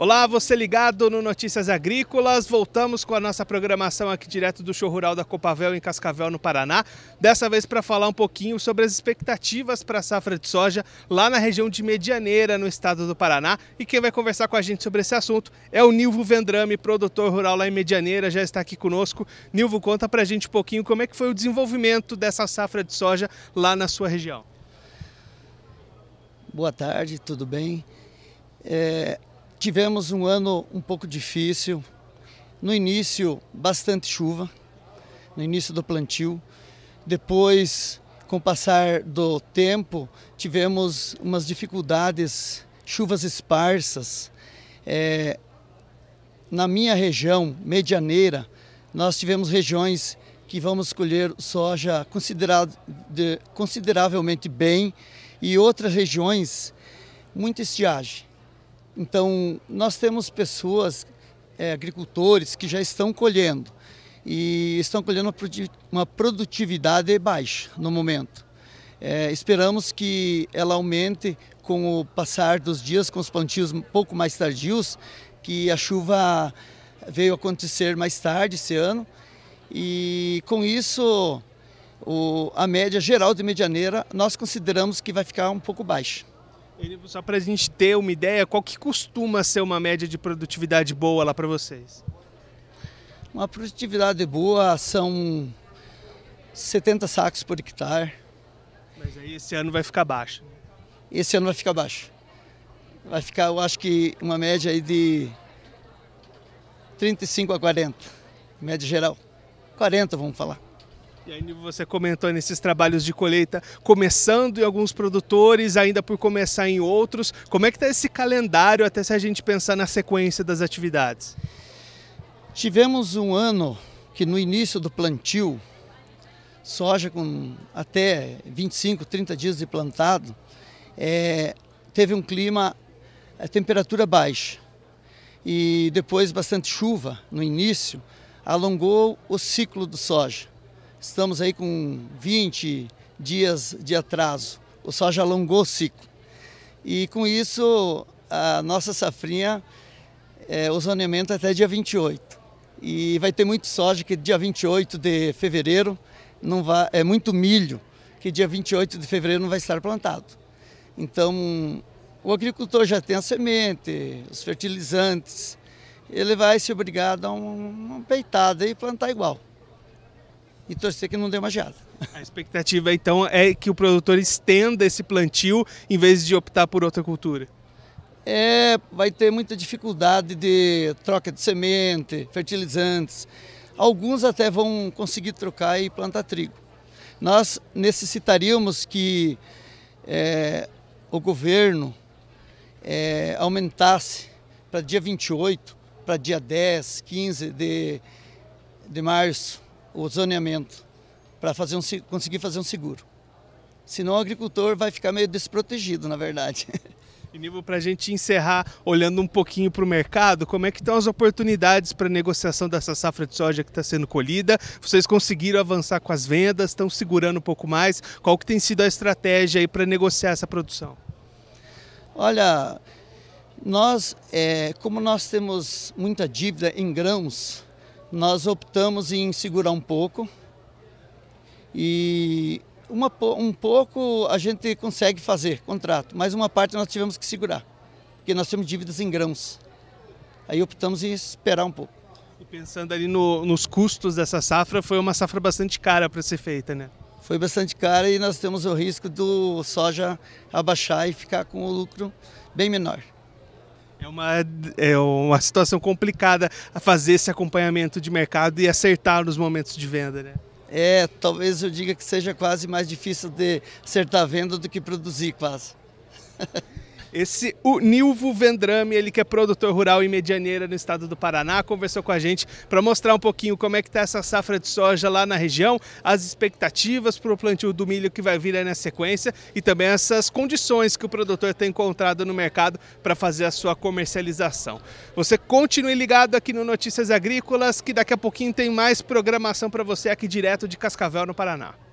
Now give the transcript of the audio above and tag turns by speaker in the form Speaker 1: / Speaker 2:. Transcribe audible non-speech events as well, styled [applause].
Speaker 1: Olá, você ligado no Notícias Agrícolas. Voltamos com a nossa programação aqui direto do show rural da Copavel em Cascavel, no Paraná. Dessa vez para falar um pouquinho sobre as expectativas para a safra de soja lá na região de Medianeira, no estado do Paraná. E quem vai conversar com a gente sobre esse assunto é o Nilvo Vendrame, produtor rural lá em Medianeira, já está aqui conosco. Nilvo, conta para a gente um pouquinho como é que foi o desenvolvimento dessa safra de soja lá na sua região.
Speaker 2: Boa tarde, tudo bem? É, Tivemos um ano um pouco difícil. No início, bastante chuva, no início do plantio. Depois, com o passar do tempo, tivemos umas dificuldades, chuvas esparsas. É, na minha região, medianeira, nós tivemos regiões que vamos colher soja consideravelmente bem e outras regiões muita estiagem. Então, nós temos pessoas, é, agricultores, que já estão colhendo e estão colhendo uma produtividade baixa no momento. É, esperamos que ela aumente com o passar dos dias, com os plantios um pouco mais tardios, que a chuva veio acontecer mais tarde esse ano e com isso o, a média geral de medianeira nós consideramos que vai ficar um pouco baixa.
Speaker 1: Só para a gente ter uma ideia, qual que costuma ser uma média de produtividade boa lá para vocês?
Speaker 2: Uma produtividade boa são 70 sacos por hectare.
Speaker 1: Mas aí esse ano vai ficar baixo?
Speaker 2: Esse ano vai ficar baixo. Vai ficar, eu acho que uma média aí de 35 a 40, média geral. 40 vamos falar.
Speaker 1: E aí você comentou nesses trabalhos de colheita, começando em alguns produtores, ainda por começar em outros. Como é que está esse calendário até se a gente pensar na sequência das atividades?
Speaker 2: Tivemos um ano que no início do plantio, soja com até 25, 30 dias de plantado, é, teve um clima, a temperatura baixa e depois bastante chuva no início, alongou o ciclo do soja. Estamos aí com 20 dias de atraso. O soja alongou o ciclo. E com isso, a nossa safrinha, é, o zoneamento é até dia 28. E vai ter muito soja que dia 28 de fevereiro não vai, é muito milho que dia 28 de fevereiro não vai estar plantado. Então, o agricultor já tem a semente, os fertilizantes, ele vai se obrigar a uma peitada e plantar igual e torcer que não dê uma geada.
Speaker 1: A expectativa então é que o produtor estenda esse plantio em vez de optar por outra cultura.
Speaker 2: É, vai ter muita dificuldade de troca de semente, fertilizantes. Alguns até vão conseguir trocar e plantar trigo. Nós necessitaríamos que é, o governo é, aumentasse para dia 28, para dia 10, 15 de, de março, o zoneamento para fazer um, conseguir fazer um seguro. Senão o agricultor vai ficar meio desprotegido, na verdade. [laughs]
Speaker 1: E nível para a gente encerrar, olhando um pouquinho para o mercado, como é que estão as oportunidades para negociação dessa safra de soja que está sendo colhida? Vocês conseguiram avançar com as vendas, estão segurando um pouco mais? Qual que tem sido a estratégia aí para negociar essa produção?
Speaker 2: Olha, nós, é, como nós temos muita dívida em grãos, nós optamos em segurar um pouco e uma, um pouco a gente consegue fazer contrato, mas uma parte nós tivemos que segurar, porque nós temos dívidas em grãos. Aí optamos em esperar um pouco.
Speaker 1: E pensando ali no, nos custos dessa safra, foi uma safra bastante cara para ser feita, né?
Speaker 2: Foi bastante cara e nós temos o risco do soja abaixar e ficar com o lucro bem menor.
Speaker 1: É uma, é uma situação complicada a fazer esse acompanhamento de mercado e acertar nos momentos de venda, né?
Speaker 2: É, talvez eu diga que seja quase mais difícil de acertar a venda do que produzir, quase. [laughs]
Speaker 1: Esse o Nilvo Vendrame, ele que é produtor rural em Medianeira, no estado do Paraná, conversou com a gente para mostrar um pouquinho como é que está essa safra de soja lá na região, as expectativas para o plantio do milho que vai vir aí na sequência e também essas condições que o produtor tem encontrado no mercado para fazer a sua comercialização. Você continue ligado aqui no Notícias Agrícolas, que daqui a pouquinho tem mais programação para você aqui direto de Cascavel, no Paraná.